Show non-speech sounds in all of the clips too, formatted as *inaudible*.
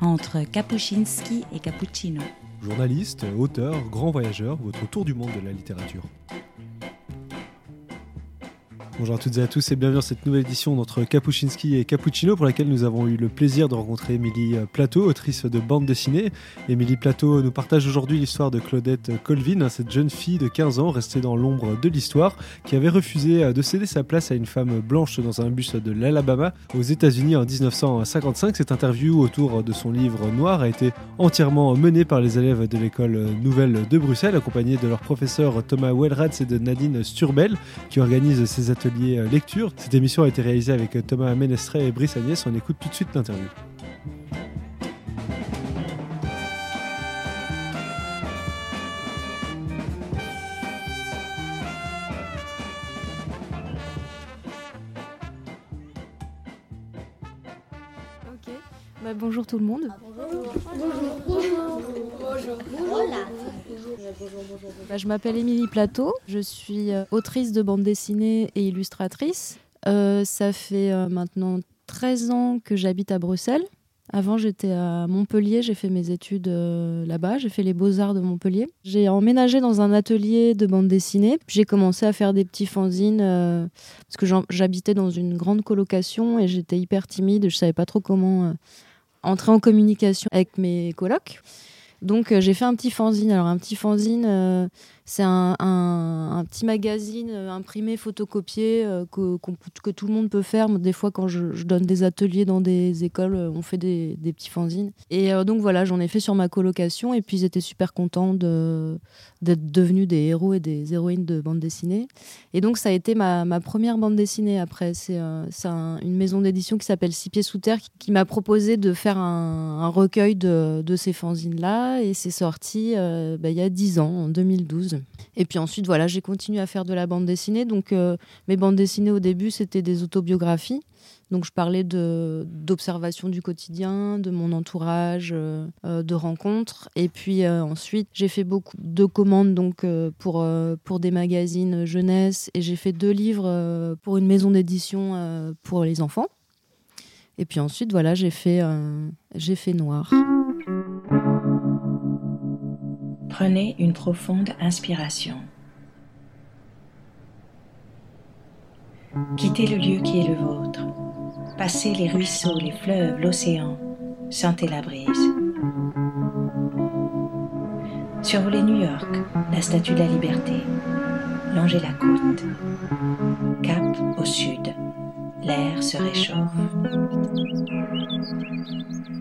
entre Kapuscinski et Cappuccino. Journaliste, auteur, grand voyageur, votre tour du monde de la littérature. Bonjour à toutes et à tous et bienvenue dans cette nouvelle édition d'entre Kapuscinski et Cappuccino pour laquelle nous avons eu le plaisir de rencontrer Émilie Plateau, autrice de bande dessinée. Émilie Plateau nous partage aujourd'hui l'histoire de Claudette Colvin, cette jeune fille de 15 ans restée dans l'ombre de l'histoire qui avait refusé de céder sa place à une femme blanche dans un bus de l'Alabama aux États-Unis en 1955. Cette interview autour de son livre noir a été entièrement menée par les élèves de l'école nouvelle de Bruxelles accompagnés de leur professeur Thomas Wellrads et de Nadine Sturbel qui organisent ces ateliers euh, lecture. Cette émission a été réalisée avec euh, Thomas Ménestré et Brice Agnès. On écoute tout de suite l'interview. Bah, bonjour tout le monde. bonjour. Bonjour. Bonjour. Bonjour. Bonjour. Bah, je m'appelle Émilie Plateau, je suis euh, autrice de bande dessinée et illustratrice. Euh, ça fait euh, maintenant 13 ans que j'habite à Bruxelles. Avant, j'étais à Montpellier, j'ai fait mes études là-bas, j'ai fait les beaux-arts de Montpellier. J'ai emménagé dans un atelier de bande dessinée. J'ai commencé à faire des petits fanzines parce que j'habitais dans une grande colocation et j'étais hyper timide, je savais pas trop comment entrer en communication avec mes colocs. Donc j'ai fait un petit fanzine. Alors un petit fanzine, c'est un, petit magazine euh, imprimé, photocopié, euh, que, que, tout le monde peut faire. Des fois, quand je, donne des ateliers dans des écoles, euh, on fait des, petits fanzines. Et donc voilà, j'en ai fait sur ma colocation. Et puis, ils étaient super contents d'être devenus des héros et des héroïnes de bande dessinée. Et donc, ça a été ma, première bande dessinée après. C'est une maison d'édition qui s'appelle Six Pieds Sous Terre qui, m'a proposé de faire un, recueil de, ces fanzines-là. Et c'est sorti bah, il y a 10 ans, en 2012. Et puis ensuite, voilà, j'ai continué à faire de la bande dessinée. Donc, euh, mes bandes dessinées au début, c'était des autobiographies. Donc, je parlais d'observation du quotidien, de mon entourage, euh, euh, de rencontres. Et puis ensuite, j'ai fait beaucoup de commandes donc, pour, pour des magazines jeunesse. Et j'ai fait deux livres pour une maison d'édition pour les enfants. Et puis ensuite, voilà, j'ai fait, j'ai fait Noir. Prenez une profonde inspiration. Quittez le lieu qui est le vôtre. Passez les ruisseaux, les fleuves, l'océan. Sentez la brise. Survolez New York, la statue de la liberté. Longez la côte. Cap au sud. L'air se réchauffe.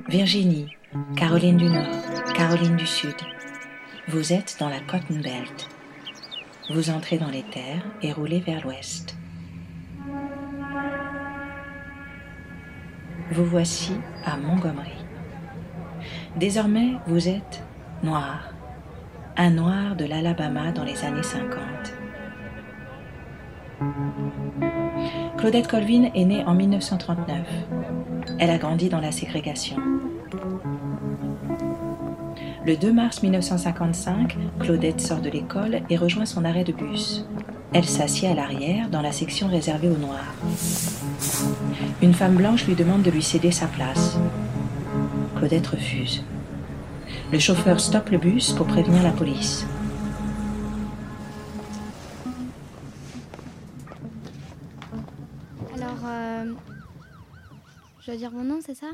Virginie, Caroline du Nord, Caroline du Sud. Vous êtes dans la Cotton Belt. Vous entrez dans les terres et roulez vers l'ouest. Vous voici à Montgomery. Désormais, vous êtes noir, un noir de l'Alabama dans les années 50. Claudette Colvin est née en 1939. Elle a grandi dans la ségrégation. Le 2 mars 1955, Claudette sort de l'école et rejoint son arrêt de bus. Elle s'assied à l'arrière, dans la section réservée aux Noirs. Une femme blanche lui demande de lui céder sa place. Claudette refuse. Le chauffeur stoppe le bus pour prévenir la police. Alors, euh, je dois dire mon nom, c'est ça?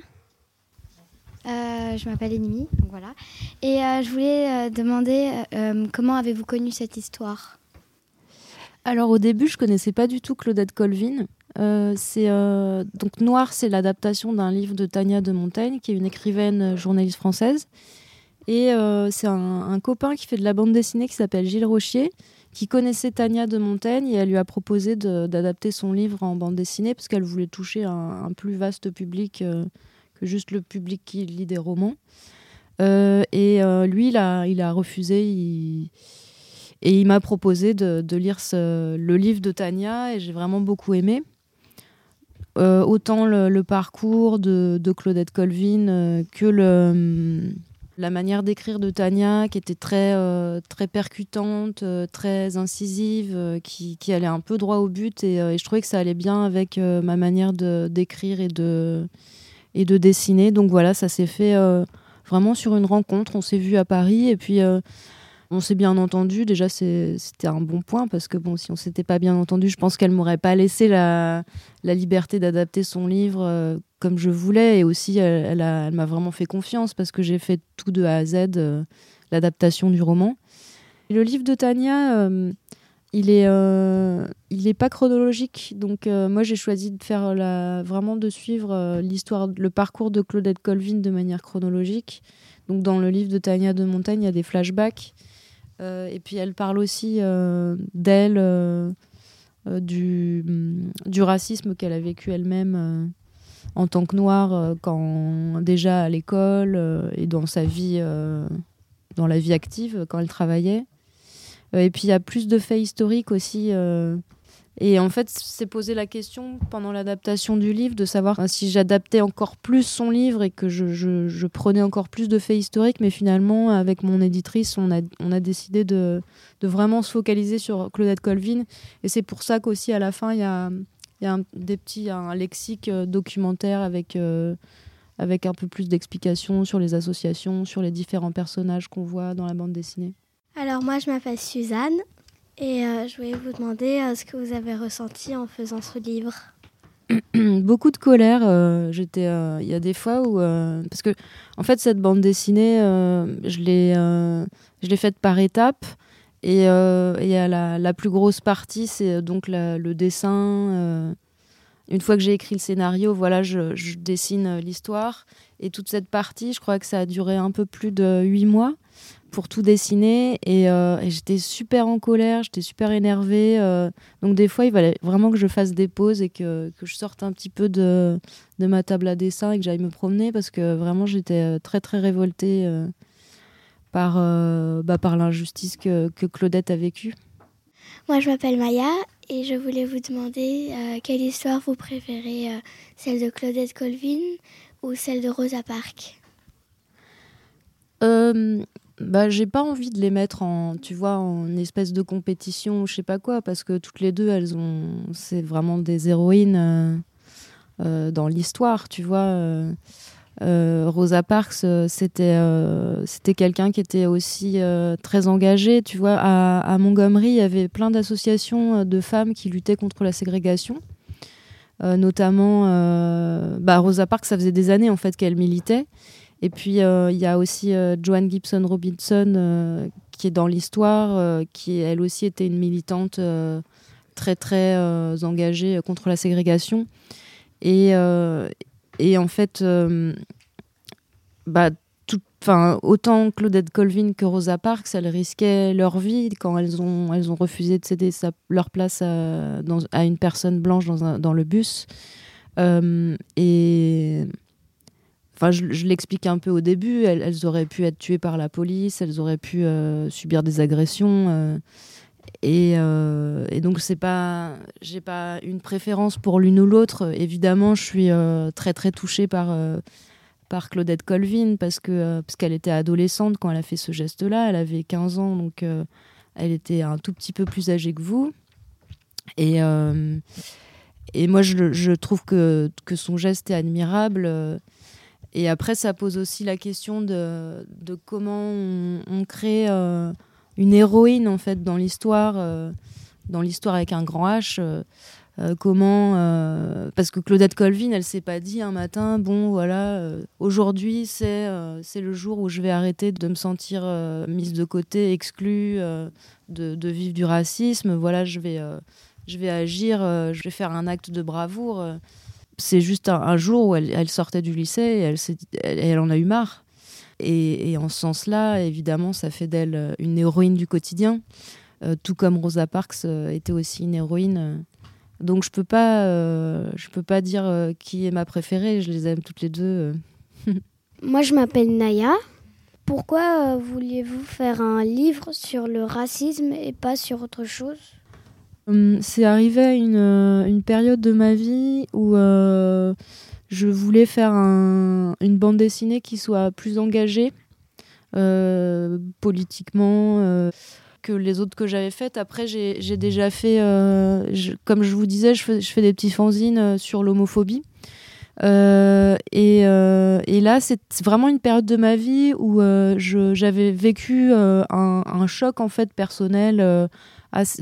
Euh, je m'appelle Enimi, donc voilà. Et euh, je voulais euh, demander comment avez-vous connu cette histoire? Alors au début, je connaissais pas du tout Claudette Colvin. c'est donc Noir, c'est l'adaptation d'un livre de Tania de Montaigne, qui est une écrivaine journaliste française. Et c'est un, copain qui fait de la bande dessinée qui s'appelle Gilles Rochier, qui connaissait Tania de Montaigne et elle lui a proposé d'adapter son livre en bande dessinée parce qu'elle voulait toucher un, plus vaste public que juste le public qui lit des romans. Euh, et euh, lui, il a, refusé. Et il m'a proposé de, lire le livre de Tania et j'ai vraiment beaucoup aimé. Euh, autant le, parcours de, Claudette Colvin que le, la manière d'écrire de Tania qui était très, très percutante, très incisive, qui, qui, allait un peu droit au but et, et, je trouvais que ça allait bien avec ma manière d'écrire et de, et de dessiner. Donc voilà, ça s'est fait vraiment sur une rencontre. On s'est vu à Paris et puis on s'est bien entendu. Déjà, c'était un bon point parce que bon, si on s'était pas bien entendu, je pense qu'elle m'aurait pas laissé la, liberté d'adapter son livre euh, comme je voulais. Et aussi, elle, m'a vraiment fait confiance parce que j'ai fait tout de A à Z, euh, l'adaptation du roman. le livre de Tania, euh, il est, il est pas chronologique. Donc moi, j'ai choisi de faire la, vraiment de suivre l'histoire, le parcours de Claudette Colvin de manière chronologique. Donc dans le livre de Tania de Montagne, il y a des flashbacks euh, et puis elle parle aussi euh, d'elle, euh, du, mm, du, racisme qu'elle a vécu elle-même en tant que noire, quand déjà à l'école et dans sa vie, dans la vie active, quand elle travaillait. Et puis il y a plus de faits historiques aussi et en fait, c'est posé la question pendant l'adaptation du livre de savoir si j'adaptais encore plus son livre et que je, prenais encore plus de faits historiques. Mais finalement, avec mon éditrice, on a, décidé de, vraiment se focaliser sur Claudette Colvin. Et c'est pour ça qu'aussi, à la fin, il y a, un, lexique euh, documentaire euh, avec un peu plus d'explications sur les associations, sur les différents personnages qu'on voit dans la bande dessinée. Alors moi, je m'appelle Suzanne. Et euh, je voulais vous demander euh, ce que vous avez ressenti en faisant ce livre. *clears throat* Beaucoup de colère. Euh, j'étais, il y a des fois où, parce que en fait cette bande dessinée, je l'ai, je l'ai faite par étapes. Et, a la, la, plus grosse partie, c'est donc le dessin. une fois que j'ai écrit le scénario, voilà, je, je dessine l'histoire. Et toute cette partie, je crois que ça a duré un peu plus de huit mois pour tout dessiner euh, et, j'étais super en colère, j'étais super énervée. Euh. donc des fois, il fallait vraiment que je fasse des pauses et que, que je sorte un petit peu de, de, ma table à dessin et que j'aille me promener parce que vraiment j'étais euh, très très révoltée par, bah, par l'injustice que, que, Claudette a vécue. Moi, je m'appelle Maya et je voulais vous demander quelle histoire vous préférez, celle de Claudette Colvin ou celle de Rosa Parks? Bah, j'ai pas envie de les mettre en, tu vois, en espèce de compétition ou je sais pas quoi, parce que toutes les deux, elles ont, c'est vraiment des héroïnes euh, euh, dans l'histoire, tu vois. Euh, Rosa Parks, c'était c'était quelqu'un qui était aussi très engagé, tu vois. À, à, Montgomery, il y avait plein d'associations de femmes qui luttaient contre la ségrégation. notamment, bah, Rosa Parks, ça faisait des années en fait qu'elle militait. Et puis, euh, il y a aussi euh, Joanne Gibson Robinson, euh, qui est dans l'histoire, qui elle aussi était une militante très, très engagée contre la ségrégation. Et, en fait, bah, autant Claudette Colvin que Rosa Parks, elles risquaient leur vie quand elles ont, refusé de céder leur place à, une personne blanche dans le bus. et Enfin, je, l'explique un peu au début. Elles, auraient pu être tuées par la police, elles auraient pu euh, subir des agressions. Euh, euh, et, donc, c'est pas, j'ai pas une préférence pour l'une ou l'autre. Évidemment, je suis très très touchée par par Claudette Colvin parce que parce qu'elle était adolescente quand elle a fait ce geste-là. Elle avait 15 ans, donc elle était un tout petit peu plus âgée que vous. Et et moi, je, je, trouve que, que son geste est admirable. Et après, ça pose aussi la question de, comment on, crée euh, une héroïne en fait dans l'histoire, euh, dans l'histoire avec un grand H. Euh, comment parce que Claudette Colvin elle s'est pas dit un matin bon voilà aujourd'hui c'est c'est le jour où je vais arrêter de me sentir mise de côté exclue de, de, vivre du racisme voilà je vais je vais agir je vais faire un acte de bravoure c'est juste un, jour où elle, sortait du lycée et elle, en a eu marre. Et, en ce sens-là, évidemment, ça fait d'elle euh, une héroïne du quotidien, euh, tout comme Rosa Parks euh, était aussi une héroïne. Donc je peux peux pas dire qui est ma préférée. Je les aime toutes les deux. *laughs* Moi, je m'appelle Naya. Pourquoi vouliez-vous faire un livre sur le racisme et pas sur autre chose? C'est arrivé à une, euh, une, période de ma vie où euh, je voulais faire un, une bande dessinée qui soit plus engagée euh, politiquement que les autres que j'avais faites. Après, j'ai déjà fait, comme je vous disais, je fais, des petits fanzines sur l'homophobie. Euh, et, et, là, c'est vraiment une période de ma vie où j'avais vécu un, choc en fait personnel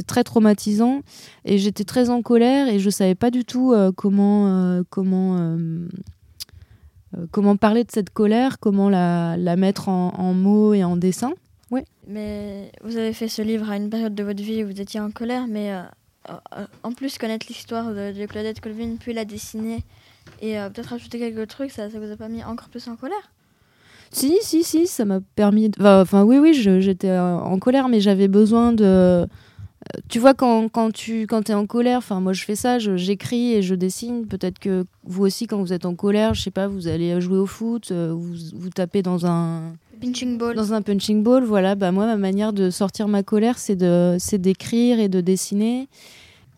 très traumatisant et j'étais très en colère et je savais pas du tout comment parler de cette colère, comment la, mettre en, mots et en dessin. Oui. Mais vous avez fait ce livre à une période de votre vie où vous étiez en colère, mais euh, euh, en plus connaître l'histoire de, Claudette Colvin, puis la dessiner et euh, peut-être ajouter quelques trucs, ça, ça vous a pas mis encore plus en colère? Si, si, si, ça m'a permis. Enfin, oui, oui, j'étais en colère, mais j'avais besoin de. Tu vois, quand, quand tu quand es en colère, enfin, moi je fais ça, j'écris et je dessine. Peut-être que vous aussi, quand vous êtes en colère, je sais pas, vous allez jouer au foot, vous, vous tapez dans un Punching ball. Dans un punching ball, voilà. Bah moi, ma manière de sortir ma colère, c'est de, c'est d'écrire et de dessiner.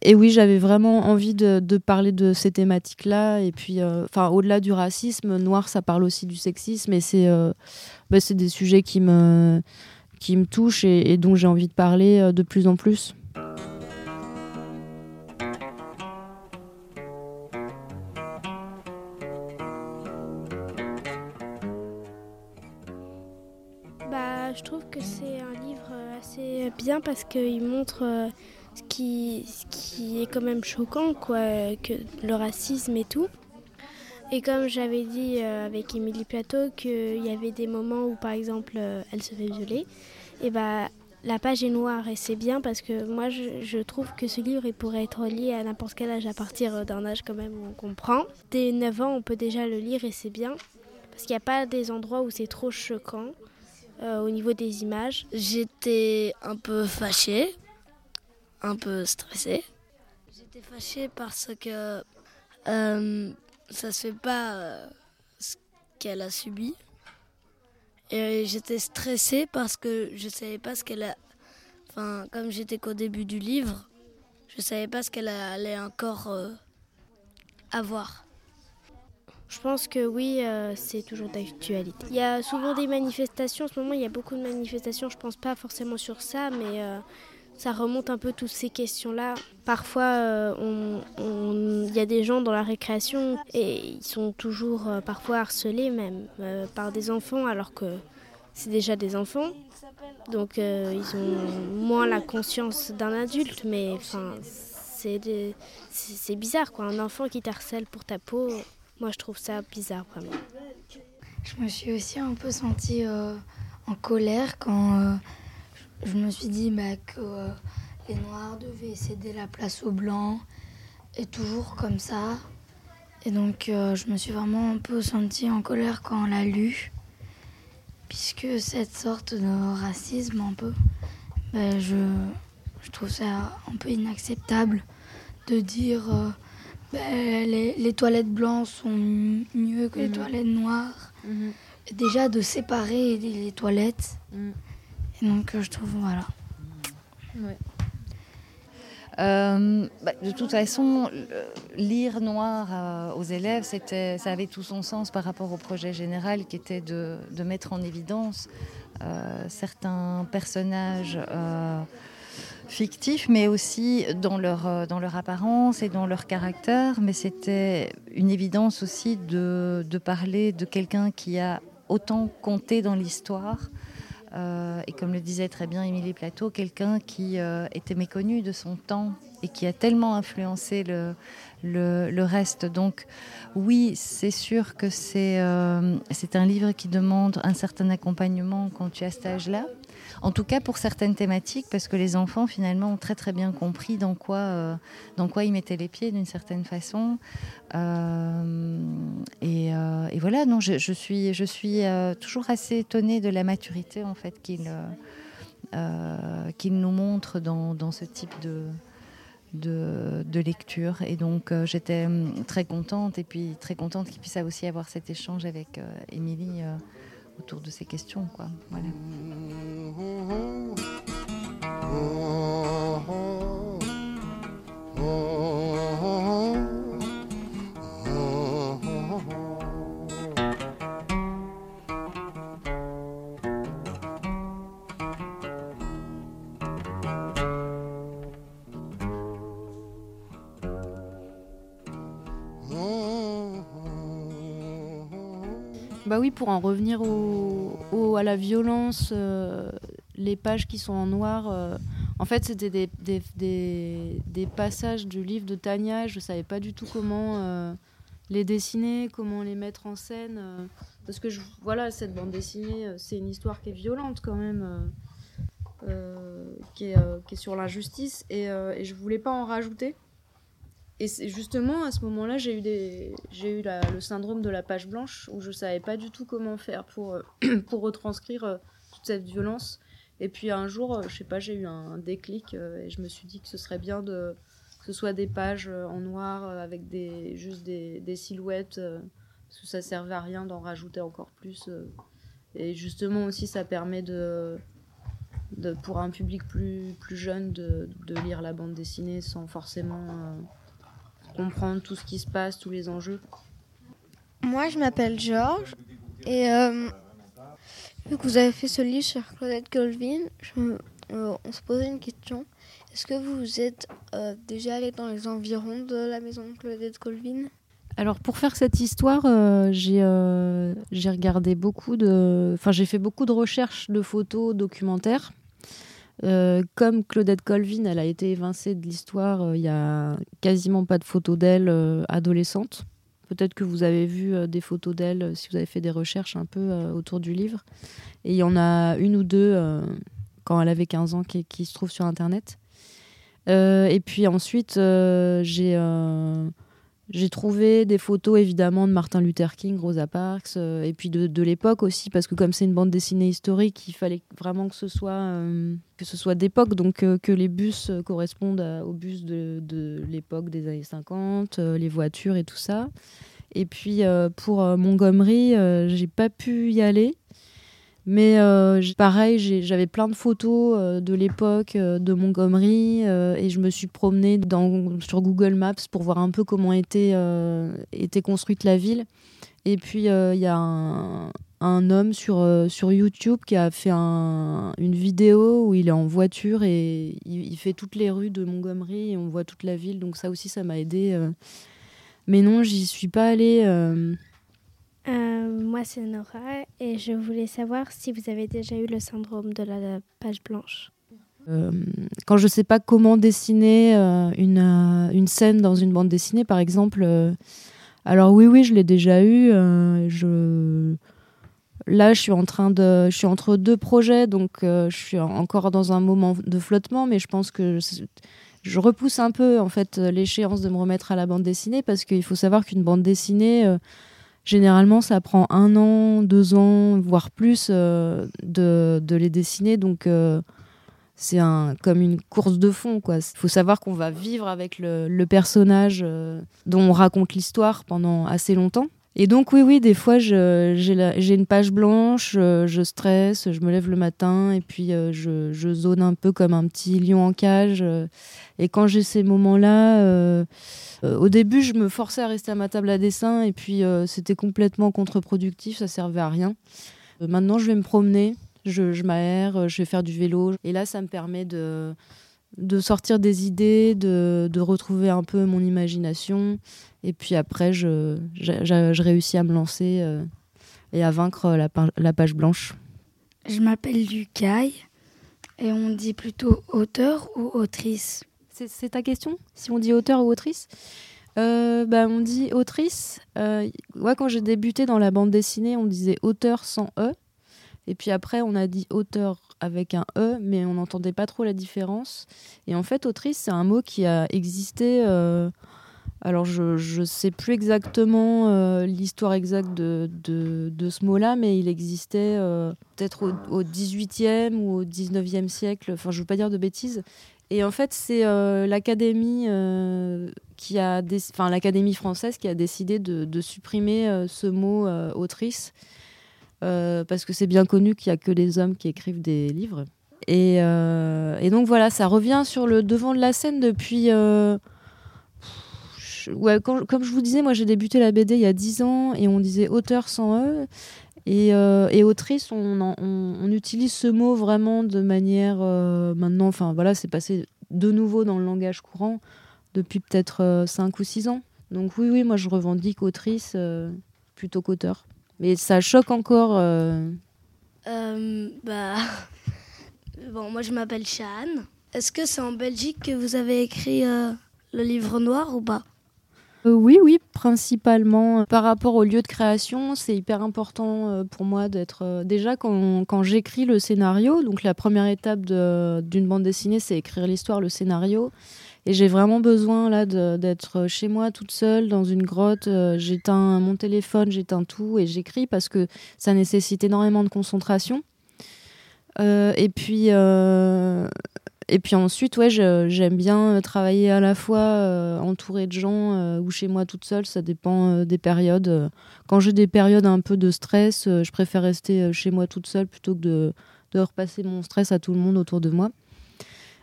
Et oui, j'avais vraiment envie de, parler de ces thématiques-là. Et puis, euh, enfin, au-delà du racisme, noir, ça parle aussi du sexisme. Et c'est, euh, bah, des sujets qui me, qui me touchent et, dont j'ai envie de parler euh, de plus en plus. je trouve que c'est un livre assez bien parce qu'il montre qui, ce qui est quand même choquant, quoi, que le racisme et tout. Et comme j'avais dit euh, avec Émilie Plateau qu'il y avait des moments où par exemple euh, elle se fait violer, et bah la page est noire et c'est bien parce que moi je, trouve que ce livre il pourrait être lié à n'importe quel âge à partir d'un âge quand même où on comprend. Dès 9 ans on peut déjà le lire et c'est bien parce qu'il n'y a pas des endroits où c'est trop choquant. Euh, au niveau des images. J'étais un peu fâchée, un peu stressée. J'étais fâchée parce que euh, ça se fait pas euh, ce qu'elle a subi. Et j'étais stressée parce que je savais pas ce qu'elle a. Enfin, comme j'étais qu'au début du livre, je savais pas ce qu'elle allait encore avoir. Je pense que oui, euh, c'est toujours d'actualité. Il y a souvent des manifestations. En ce moment, il y a beaucoup de manifestations. Je pense pas forcément sur ça, mais euh, ça remonte un peu toutes ces questions-là. Parfois, euh, il y a des gens dans la récréation et ils sont toujours parfois harcelés même par des enfants, alors que c'est déjà des enfants. Donc, ils ont moins la conscience d'un adulte, mais c'est bizarre quoi. Un enfant qui t'harcèle pour ta peau. Moi, je trouve ça bizarre, vraiment. Je me suis aussi un peu sentie euh, en colère quand euh, je me suis dit bah, que euh, les Noirs devaient céder la place aux Blancs, et toujours comme ça. Et donc, je me suis vraiment un peu sentie en colère quand on l'a lu, puisque cette sorte de racisme, un peu, bah, je, je trouve ça un peu inacceptable de dire ben, les, toilettes blanches sont mieux que les mhm. toilettes noires. Mhm. Déjà de séparer les, toilettes. Mhm. Donc euh, je trouve voilà. Euh, bah, de toute façon, lire noir euh, aux élèves, ça avait tout son sens par rapport au projet général qui était de, de mettre en évidence certains personnages fictifs, mais aussi dans leur, dans leur apparence et dans leur caractère. Mais c'était une évidence aussi de, de parler de quelqu'un qui a autant compté dans l'histoire. Euh, et comme le disait très bien Émilie Plateau, quelqu'un qui euh, était méconnu de son temps et qui a tellement influencé le, reste. Donc oui, c'est sûr que c'est c'est un livre qui demande un certain accompagnement quand tu as cet âge-là. En tout cas pour certaines thématiques, parce que les enfants finalement ont très très bien compris dans quoi, euh, dans quoi ils mettaient les pieds d'une certaine façon. Euh, euh, et, voilà, non, je, suis, je suis toujours assez étonnée de la maturité en fait qu'il qu'il nous montre dans, dans, ce type de, de, lecture. Et donc j'étais hum, très contente et puis très contente qu'il puisse aussi avoir cet échange avec Émilie autour de ces questions. Quoi. Bah oui, pour en revenir à la violence, euh, les pages qui sont en noir, euh, en fait c'était des, passages du livre de Tania, je ne savais pas du tout comment euh, les dessiner, comment les mettre en scène, parce que voilà, cette bande dessinée, c'est une histoire qui est violente quand même, qui est, sur l'injustice, et, et je voulais pas en rajouter. Et justement, à ce moment-là, j'ai eu, des... eu le syndrome de la page blanche où je savais pas du tout comment faire pour, euh, *clears throat* pour retranscrire euh, toute cette violence. Et puis un jour, euh, je sais pas, j'ai eu un déclic et je me suis dit que ce serait bien de que ce soit des pages en noir avec des juste des, des silhouettes parce que ça servait à rien d'en rajouter encore plus. et justement aussi, ça permet de, de pour un public plus plus jeune de, de lire la bande dessinée sans forcément comprendre tout ce qui se passe, tous les enjeux. Moi, je m'appelle Georges et euh, vu que vous avez fait ce livre sur Claudette Colvin, euh, on se posait une question. Est-ce que vous êtes euh, déjà allé dans les environs de la maison de Claudette Colvin? Alors pour faire cette histoire, j'ai regardé beaucoup de, enfin j'ai fait beaucoup de recherches de photos documentaires euh, comme Claudette Colvin, elle a été évincée de l'histoire, il euh, n'y a quasiment pas de photos d'elle euh, adolescente. Peut-être que vous avez vu des photos d'elle si vous avez fait des recherches un peu autour du livre. Et il y en a une ou deux quand elle avait 15 ans qui, qui se trouvent sur Internet. et puis ensuite, j'ai j'ai trouvé des photos évidemment de Martin Luther King, Rosa Parks, euh, et puis de, l'époque aussi, parce que comme c'est une bande dessinée historique, il fallait vraiment que ce soit, euh, soit d'époque, donc euh, que les bus correspondent aux bus de, de l'époque des années 50, les voitures et tout ça. Et puis pour Montgomery, j'ai pas pu y aller. Mais euh, pareil, j'avais plein de photos euh, de l'époque euh, de Montgomery et je me suis promenée sur Google Maps pour voir un peu comment était, construite la ville. Et puis il y a un, homme sur, YouTube qui a fait un, une vidéo où il est en voiture et il, il, fait toutes les rues de Montgomery et on voit toute la ville. Donc ça aussi, ça m'a aidé. Mais non, j'y suis pas allée. Euh, moi, c'est Nora et je voulais savoir si vous avez déjà eu le syndrome de la page blanche. Euh, quand je ne sais pas comment dessiner euh, une, une, scène dans une bande dessinée, par exemple, alors oui, oui, je l'ai déjà eu. je... Là, je suis en train de, je suis entre deux projets, donc je suis encore dans un moment de flottement, mais je pense que je repousse un peu en fait l'échéance de me remettre à la bande dessinée parce qu'il faut savoir qu'une bande dessinée Généralement, ça prend un an, deux ans, voire plus euh, de, de, les dessiner. Donc, euh, c'est un, comme une course de fond. Il faut savoir qu'on va vivre avec le, le personnage euh, dont on raconte l'histoire pendant assez longtemps. Et donc, oui, oui, des fois, j'ai une page blanche, je stresse, je me lève le matin et puis je, je, zone un peu comme un petit lion en cage. et quand j'ai ces moments-là euh, au début, je me forçais à rester à ma table à dessin et puis euh, c'était complètement contre-productif, ça servait à rien. Euh, maintenant, je vais me promener, je, je m'aère, je vais faire du vélo et là, ça me permet de, de sortir des idées, de, de, retrouver un peu mon imagination et puis après, je, je, réussis à me lancer et à vaincre la, la page blanche. Je m'appelle Lucas et on dit plutôt auteur ou autrice? C'est ta question? Si on dit auteur ou autrice? Euh, bah, On dit autrice. Euh, quand j'ai débuté dans la bande dessinée, on disait auteur sans E. Et puis après, on a dit auteur avec un E, mais on n'entendait pas trop la différence. Et en fait, autrice, c'est un mot qui a existé. Euh, alors, je ne sais plus exactement l'histoire exacte de, ce mot-là, mais il existait peut-être au, au, 18e ou au 19e siècle. Enfin, je ne veux pas dire de bêtises. Et en fait, c'est euh, l'académie euh, qui a, l'académie française qui a décidé de, supprimer euh, ce mot autrice parce que c'est bien connu qu'il y a que des hommes qui écrivent des livres. Et, et, donc voilà, ça revient sur le devant de la scène depuis. ouais, comme je vous disais, moi j'ai débuté la BD il y a 10 ans et on disait auteur sans E. Et, euh, et autrice, on, utilise ce mot vraiment de manière euh, maintenant, enfin voilà, c'est passé de nouveau dans le langage courant depuis peut-être 5 euh, ou 6 ans. Donc oui, oui, moi je revendique autrice plutôt qu'auteur. Mais ça choque encore. bah, *laughs* bon, moi je m'appelle Chan. Est-ce que c'est en Belgique que vous avez écrit le livre noir ou pas? Euh, oui, oui, principalement. Par rapport au lieu de création, c'est hyper important euh, pour moi d'être. Euh, déjà, quand, quand j'écris le scénario, donc la première étape d'une bande dessinée, c'est écrire l'histoire, le scénario. Et j'ai vraiment besoin là d'être chez moi toute seule dans une grotte. j'éteins mon téléphone, j'éteins tout et j'écris parce que ça nécessite énormément de concentration. et puis, et puis ensuite, ouais, j'aime bien travailler à la fois euh, entourée de gens euh, ou chez moi toute seule, ça dépend euh, des périodes. Quand j'ai des périodes un peu de stress, je préfère rester chez moi toute seule plutôt que de, de, repasser mon stress à tout le monde autour de moi.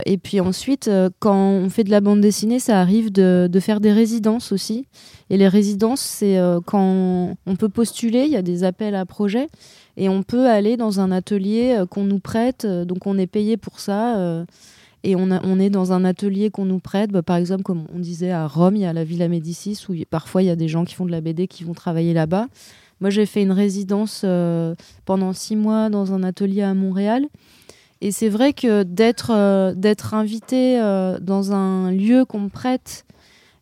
Et puis ensuite, quand on fait de la bande dessinée, ça arrive de, faire des résidences aussi. Et les résidences, c'est quand on peut postuler, il y a des appels à projets, et on peut aller dans un atelier qu'on nous prête, donc on est payé pour ça et on, est dans un atelier qu'on nous prête. Bah, par exemple, comme on disait à Rome, il y a la Villa Médicis où parfois il y a des gens qui font de la BD qui vont travailler là-bas. Moi, j'ai fait une résidence euh, pendant six mois dans un atelier à Montréal. Et c'est vrai que d'être euh, invité euh, dans un lieu qu'on me prête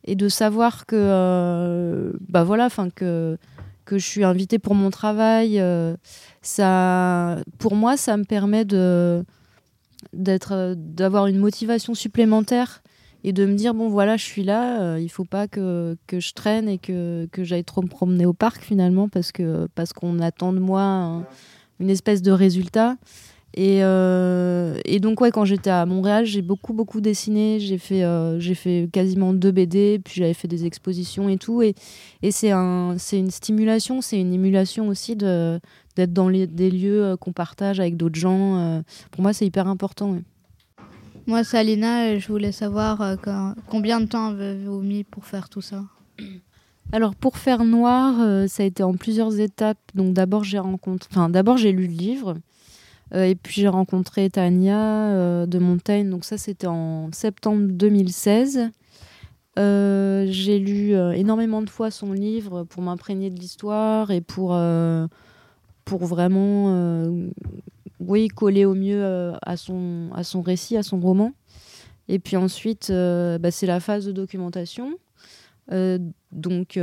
et de savoir que bah voilà, enfin que que je suis invitée pour mon travail, ça pour moi ça me permet de d'être, euh, d'avoir une motivation supplémentaire et de me dire bon voilà je suis là euh, il faut pas que, que, je traîne et que, que j'aille trop me promener au parc finalement parce que parce qu'on attend de moi une espèce de résultat et, euh, et donc ouais quand j'étais à Montréal j'ai beaucoup beaucoup dessiné j'ai fait j'ai fait quasiment deux BD puis j'avais fait des expositions et tout et, et c'est un c'est une stimulation c'est une émulation aussi de d'être dans des lieux euh, qu'on partage avec d'autres gens. Euh, pour moi, c'est hyper important. Moi, c'est Alina et je voulais savoir euh, combien de temps avez-vous mis pour faire tout ça? Alors pour faire noir, ça a été en plusieurs étapes. Donc d'abord j'ai rencontré, enfin d'abord j'ai lu le livre, et puis j'ai rencontré Tania de Montaigne. Donc ça c'était en septembre 2016. j'ai lu énormément de fois son livre pour m'imprégner de l'histoire et pour pour vraiment euh, oui, coller au mieux euh, à, son, à son récit, à son roman. Et puis ensuite, euh, bah, c'est la phase de documentation. donc,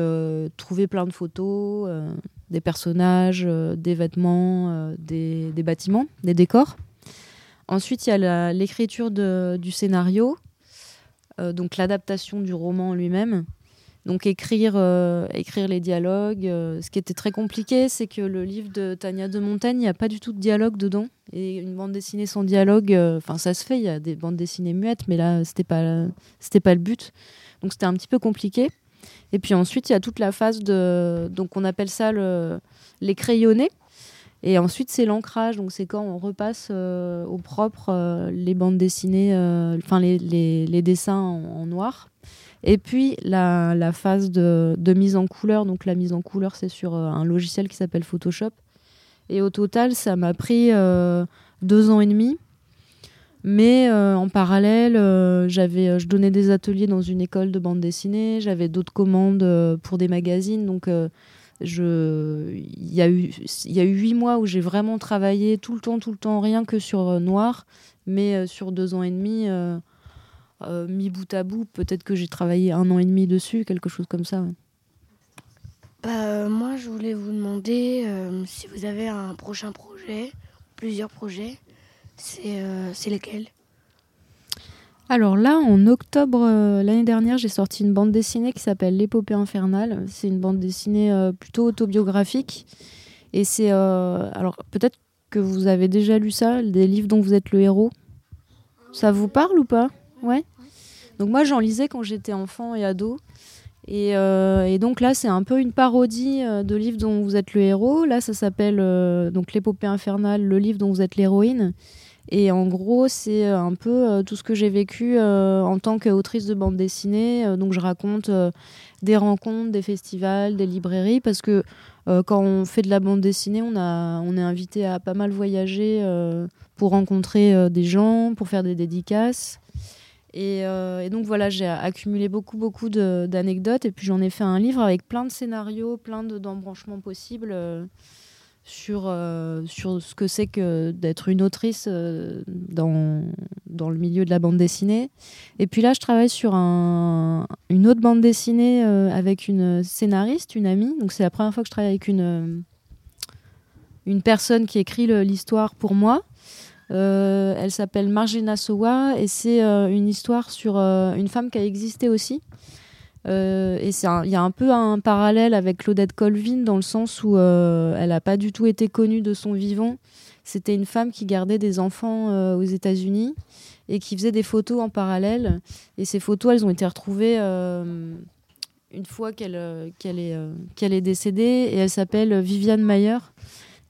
trouver plein de photos, des personnages, des vêtements, des, des, bâtiments, des décors. Ensuite, il y a l'écriture du scénario, donc l'adaptation du roman lui-même. Donc écrire, euh, écrire les dialogues. Euh, ce qui était très compliqué, c'est que le livre de Tania de Montaigne, il n'y a pas du tout de dialogue dedans. Et une bande dessinée sans dialogue, euh, enfin ça se fait, il y a des bandes dessinées muettes, mais là, c'était pas, c'était pas le but. Donc c'était un petit peu compliqué. Et puis ensuite, il y a toute la phase de... Donc on appelle ça le, les crayonnés. Et ensuite, c'est l'ancrage. Donc c'est quand on repasse au propre les bandes dessinées, enfin les, dessins en noir. Et puis la, phase de, de, mise en couleur, donc la mise en couleur c'est sur euh, un logiciel qui s'appelle Photoshop. Et au total ça m'a pris euh, deux ans et demi. Mais euh, en parallèle, j'avais, je donnais des ateliers dans une école de bande dessinée, j'avais d'autres commandes pour des magazines. Donc je, il y a eu, il y a eu huit mois où j'ai vraiment travaillé tout le temps, tout le temps, rien que sur noir, mais sur deux ans et demi euh, mis bout à bout, peut-être que j'ai travaillé un an et demi dessus, quelque chose comme ça. Bah, euh, moi, je voulais vous demander euh, si vous avez un prochain projet, plusieurs projets, c'est lesquels? Alors là, en octobre l'année dernière, j'ai sorti une bande dessinée qui s'appelle L'épopée infernale. C'est une bande dessinée plutôt autobiographique. Et c'est... alors peut-être que vous avez déjà lu ça, des livres dont vous êtes le héros. Ça vous parle ou pas? Ouais. Donc moi j'en lisais quand j'étais enfant et ado. Et, euh, donc là c'est un peu une parodie euh, de livre dont vous êtes le héros. Là ça s'appelle euh, donc l'épopée infernale, le livre dont vous êtes l'héroïne. Et en gros c'est un peu tout ce que j'ai vécu en tant qu'autrice de bande dessinée. donc je raconte des rencontres, des festivals, des librairies parce que quand on fait de la bande dessinée on, a, on est invité à pas mal voyager pour rencontrer des gens, pour faire des dédicaces. Et, donc voilà, j'ai accumulé beaucoup, beaucoup d'anecdotes. Et puis j'en ai fait un livre avec plein de scénarios, plein d'embranchements possibles sur, euh, sur ce que c'est que d'être une autrice euh, dans, dans le milieu de la bande dessinée. Et puis là, je travaille sur un, une autre bande dessinée euh, avec une scénariste, une amie. Donc c'est la première fois que je travaille avec une, une personne qui écrit l'histoire pour moi. elle s'appelle Margina Sowa et c'est une histoire sur une femme qui a existé aussi euh, et il y a un peu un parallèle avec Claudette Colvin dans le sens où euh, elle n'a pas du tout été connue de son vivant. C'était une femme qui gardait des enfants euh, aux États-Unis et qui faisait des photos en parallèle. Et ces photos, elles ont été retrouvées une fois qu'elle est, est décédée. Et elle s'appelle Viviane Mayer.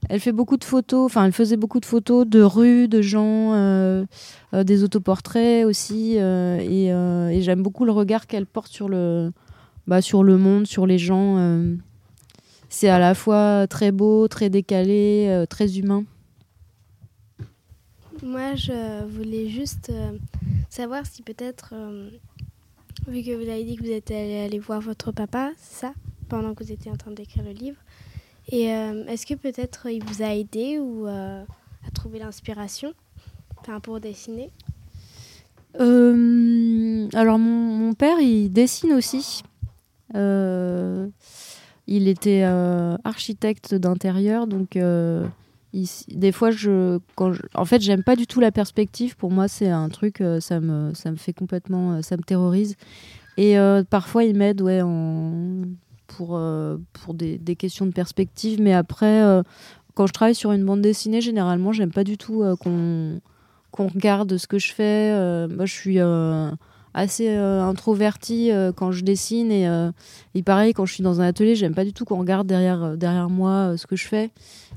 Elle fait beaucoup de photos, elle faisait beaucoup de photos de rues, de gens, euh, euh, des autoportraits aussi, euh, et, j'aime beaucoup le regard qu'elle porte sur le, bah, sur le monde, sur les gens. c'est à la fois très beau, très décalé, très humain. Moi, je voulais juste savoir si peut-être, vu que vous avez dit que vous êtes allé voir votre papa, ça, pendant que vous étiez en train d'écrire le livre, et euh, est-ce que peut-être il vous a aidé ou euh, à trouver l'inspiration pour dessiner? Euh, Alors mon, père, il dessine aussi. il était architecte d'intérieur, donc des fois, je, quand en fait, j'aime pas du tout la perspective. Pour moi, c'est un truc, ça me, ça me fait complètement, ça me terrorise. Et parfois, il m'aide, ouais, en pour, euh, pour des, des, questions de perspective. Mais après, euh, quand je travaille sur une bande dessinée, généralement, j'aime pas du tout euh, qu'on qu'on regarde ce que je fais. moi, je suis assez introvertie quand je dessine et, et, pareil quand je suis dans un atelier j'aime pas du tout qu'on regarde derrière derrière moi ce que je fais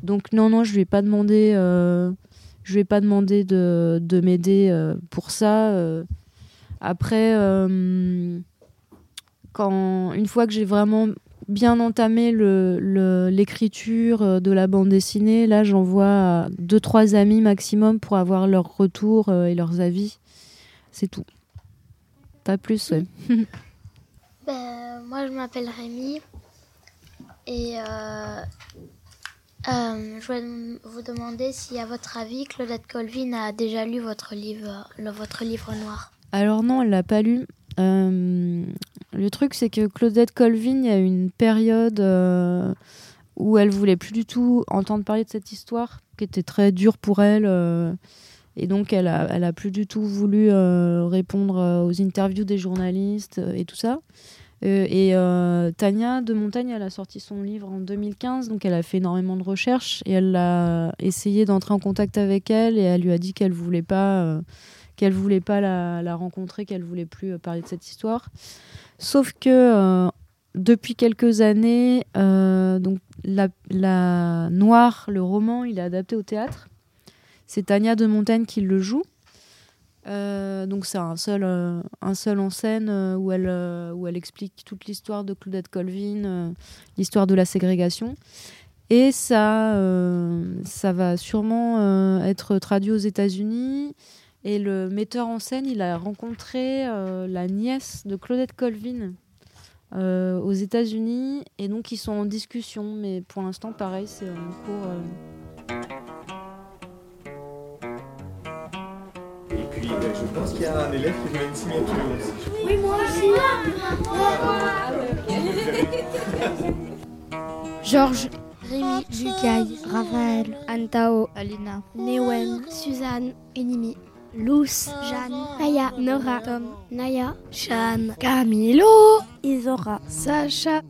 donc non non je lui ai pas demandé je lui ai pas demandé de, de m'aider pour ça après quand une fois que j'ai vraiment bien entamé l'écriture le, de la bande dessinée, là j'envoie deux trois amis maximum pour avoir leur retour euh, et leurs avis. C'est tout. Pas plus, ouais. *laughs* ben, moi je m'appelle Rémi et euh, euh, je voulais vous demander si à votre avis Claudette Colvin a déjà lu votre livre, votre livre noir. Alors non, elle l'a pas lu. Euh, le truc, c'est que Claudette Colvin, il y a une période euh, où elle voulait plus du tout entendre parler de cette histoire, qui était très dure pour elle. Euh, et donc, elle a, plus du tout voulu répondre aux interviews des journalistes et tout ça. et Tania de Montagne, elle a sorti son livre en 2015, donc elle a fait énormément de recherches et elle a essayé d'entrer en contact avec elle et elle lui a dit qu'elle voulait pas qu'elle voulait pas la, rencontrer, qu'elle voulait plus euh, parler de cette histoire. Sauf que euh, depuis quelques années, euh, donc la, Noire, le roman, il est adapté au théâtre. C'est Tania de Montagne qui le joue. donc c'est un seul, un seul en scène où, elle, où elle explique toute l'histoire de Claudette Colvin, l'histoire de la ségrégation. Et ça, ça va sûrement être traduit aux États-Unis. Et le metteur en scène, il a rencontré euh, la nièce de Claudette Colvin euh, aux États-Unis. Et donc, ils sont en discussion. Mais pour l'instant, pareil, c'est en cours. Euh. Et puis, je pense qu'il y a un élève qui veut une signature aussi. Oui, moi aussi. Georges. Rémi, Jukai, Raphaël, Antao, Alina, Newen, Suzanne, Enimi. Luz, Jeanne, Aya, Nora, Tom, Naya, Shan, Camilo, Isora, Sacha.